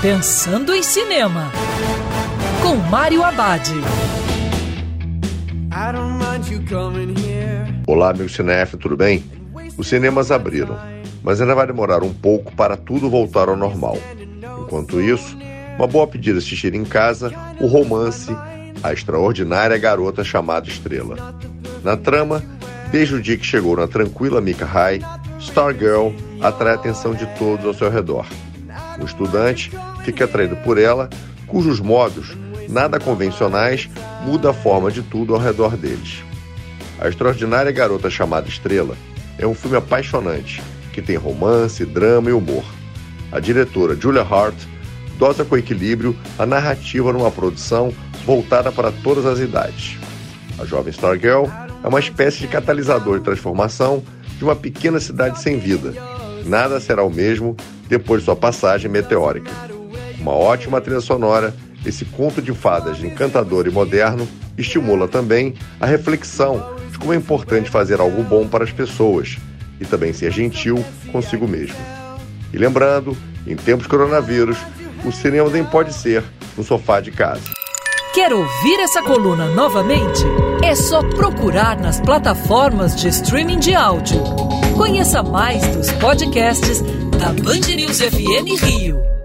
Pensando em Cinema, com Mário Abad. Olá, meu cinef, tudo bem? Os cinemas abriram, mas ainda vai demorar um pouco para tudo voltar ao normal. Enquanto isso, uma boa pedida assistir em casa o romance A Extraordinária Garota Chamada Estrela. Na trama, desde o dia que chegou na tranquila Mika High, Stargirl atrai a atenção de todos ao seu redor. O estudante fica atraído por ela, cujos modos, nada convencionais, muda a forma de tudo ao redor deles. A extraordinária garota chamada Estrela é um filme apaixonante, que tem romance, drama e humor. A diretora Julia Hart dosa com equilíbrio a narrativa numa produção voltada para todas as idades. A jovem Stargirl é uma espécie de catalisador de transformação de uma pequena cidade sem vida. Nada será o mesmo depois de sua passagem meteórica. Uma ótima trilha sonora, esse conto de fadas encantador e moderno estimula também a reflexão de como é importante fazer algo bom para as pessoas e também ser gentil consigo mesmo. E lembrando, em tempos de coronavírus, o cinema nem pode ser no sofá de casa. Quer ouvir essa coluna novamente? É só procurar nas plataformas de streaming de áudio. Conheça mais dos podcasts da Band News FM Rio.